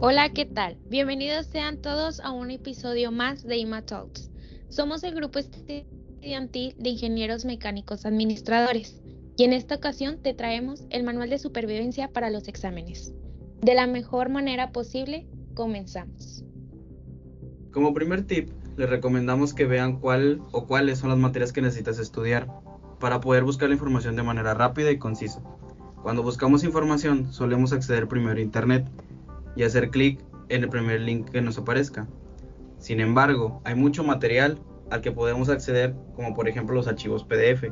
Hola, ¿qué tal? Bienvenidos sean todos a un episodio más de IMA Talks. Somos el grupo estudiantil de ingenieros mecánicos administradores y en esta ocasión te traemos el manual de supervivencia para los exámenes. De la mejor manera posible, comenzamos. Como primer tip, les recomendamos que vean cuál o cuáles son las materias que necesitas estudiar para poder buscar la información de manera rápida y concisa. Cuando buscamos información, solemos acceder primero a Internet y hacer clic en el primer link que nos aparezca. Sin embargo, hay mucho material al que podemos acceder, como por ejemplo los archivos PDF,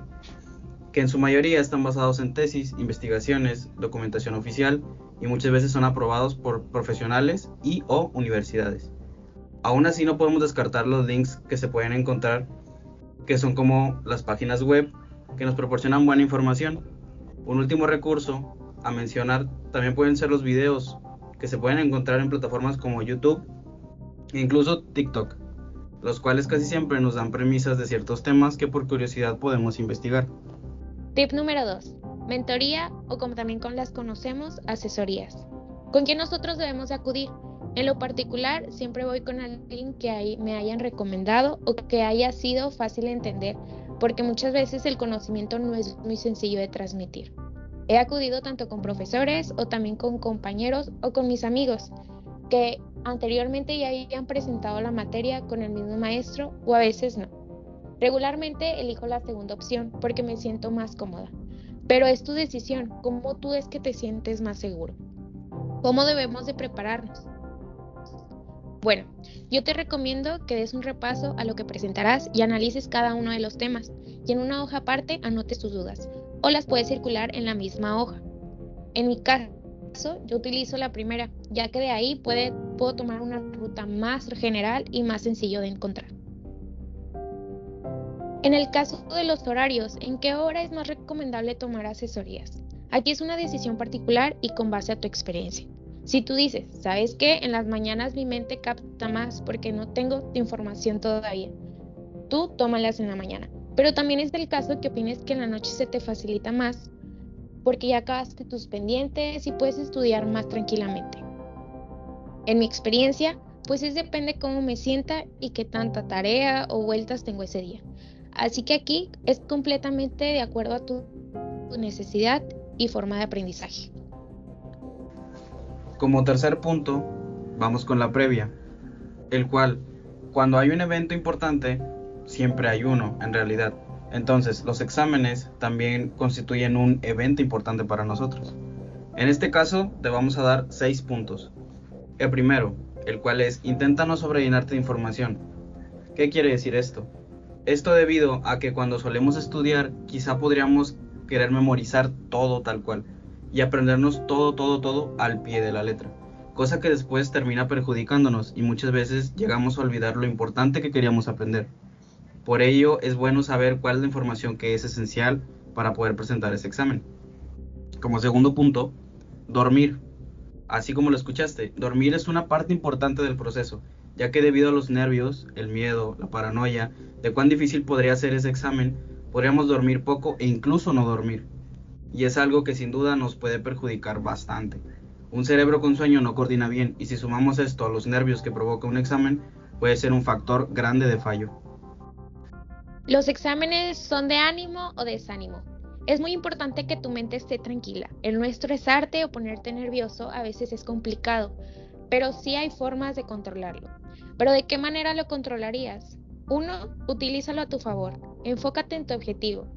que en su mayoría están basados en tesis, investigaciones, documentación oficial y muchas veces son aprobados por profesionales y o universidades. Aún así no podemos descartar los links que se pueden encontrar, que son como las páginas web que nos proporcionan buena información. Un último recurso a mencionar también pueden ser los videos que se pueden encontrar en plataformas como YouTube e incluso TikTok, los cuales casi siempre nos dan premisas de ciertos temas que por curiosidad podemos investigar. Tip número 2. Mentoría o como también con las conocemos, asesorías. ¿Con quién nosotros debemos acudir? En lo particular, siempre voy con alguien que me hayan recomendado o que haya sido fácil de entender, porque muchas veces el conocimiento no es muy sencillo de transmitir. He acudido tanto con profesores o también con compañeros o con mis amigos que anteriormente ya habían presentado la materia con el mismo maestro o a veces no. Regularmente elijo la segunda opción porque me siento más cómoda. Pero es tu decisión, cómo tú es que te sientes más seguro. ¿Cómo debemos de prepararnos? Bueno, yo te recomiendo que des un repaso a lo que presentarás y analices cada uno de los temas y en una hoja aparte anotes tus dudas o las puedes circular en la misma hoja. En mi caso, yo utilizo la primera, ya que de ahí puedo tomar una ruta más general y más sencillo de encontrar. En el caso de los horarios, ¿en qué hora es más recomendable tomar asesorías? Aquí es una decisión particular y con base a tu experiencia. Si tú dices, ¿sabes qué? En las mañanas mi mente capta más porque no tengo información todavía. Tú tómalas en la mañana. Pero también es el caso que opines que en la noche se te facilita más porque ya acabaste tus pendientes y puedes estudiar más tranquilamente. En mi experiencia, pues es depende cómo me sienta y qué tanta tarea o vueltas tengo ese día. Así que aquí es completamente de acuerdo a tu necesidad y forma de aprendizaje. Como tercer punto, vamos con la previa, el cual, cuando hay un evento importante, siempre hay uno, en realidad. Entonces, los exámenes también constituyen un evento importante para nosotros. En este caso, te vamos a dar seis puntos. El primero, el cual es intenta no sobrellenarte de información. ¿Qué quiere decir esto? Esto debido a que cuando solemos estudiar, quizá podríamos querer memorizar todo tal cual y aprendernos todo, todo, todo al pie de la letra, cosa que después termina perjudicándonos y muchas veces llegamos a olvidar lo importante que queríamos aprender. Por ello es bueno saber cuál es la información que es esencial para poder presentar ese examen. Como segundo punto, dormir. Así como lo escuchaste, dormir es una parte importante del proceso, ya que debido a los nervios, el miedo, la paranoia, de cuán difícil podría ser ese examen, podríamos dormir poco e incluso no dormir. Y es algo que sin duda nos puede perjudicar bastante. Un cerebro con sueño no coordina bien y si sumamos esto a los nervios que provoca un examen, puede ser un factor grande de fallo. Los exámenes son de ánimo o desánimo. Es muy importante que tu mente esté tranquila. El no estresarte o ponerte nervioso a veces es complicado, pero sí hay formas de controlarlo. ¿Pero de qué manera lo controlarías? Uno, utilízalo a tu favor. Enfócate en tu objetivo.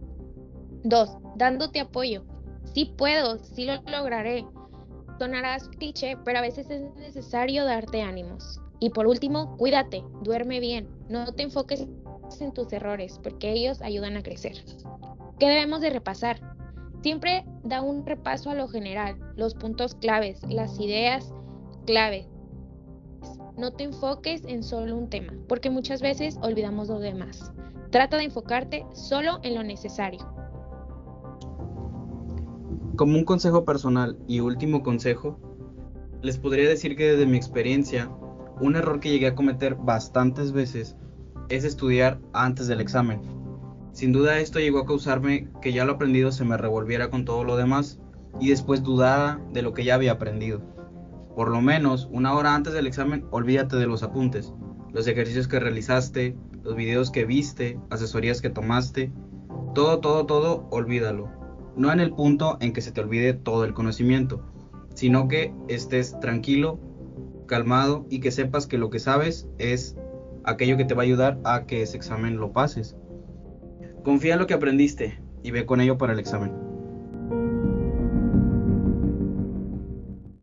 Dos, dándote apoyo. Sí puedo, sí lo lograré. Sonarás cliché, pero a veces es necesario darte ánimos. Y por último, cuídate, duerme bien, no te enfoques en tus errores, porque ellos ayudan a crecer. ¿Qué debemos de repasar? Siempre da un repaso a lo general, los puntos claves, las ideas clave. No te enfoques en solo un tema, porque muchas veces olvidamos lo demás. Trata de enfocarte solo en lo necesario. Como un consejo personal y último consejo, les podría decir que desde mi experiencia, un error que llegué a cometer bastantes veces es estudiar antes del examen. Sin duda esto llegó a causarme que ya lo aprendido se me revolviera con todo lo demás y después dudara de lo que ya había aprendido. por lo menos una hora antes del examen, olvídate de los apuntes, los ejercicios que realizaste, los videos que viste, asesorías que tomaste, todo, todo, todo, olvídalo. No en el punto en que se te olvide todo el conocimiento, sino que estés tranquilo, calmado y que sepas que lo que sabes es aquello que te va a ayudar a que ese examen lo pases. Confía en lo que aprendiste y ve con ello para el examen.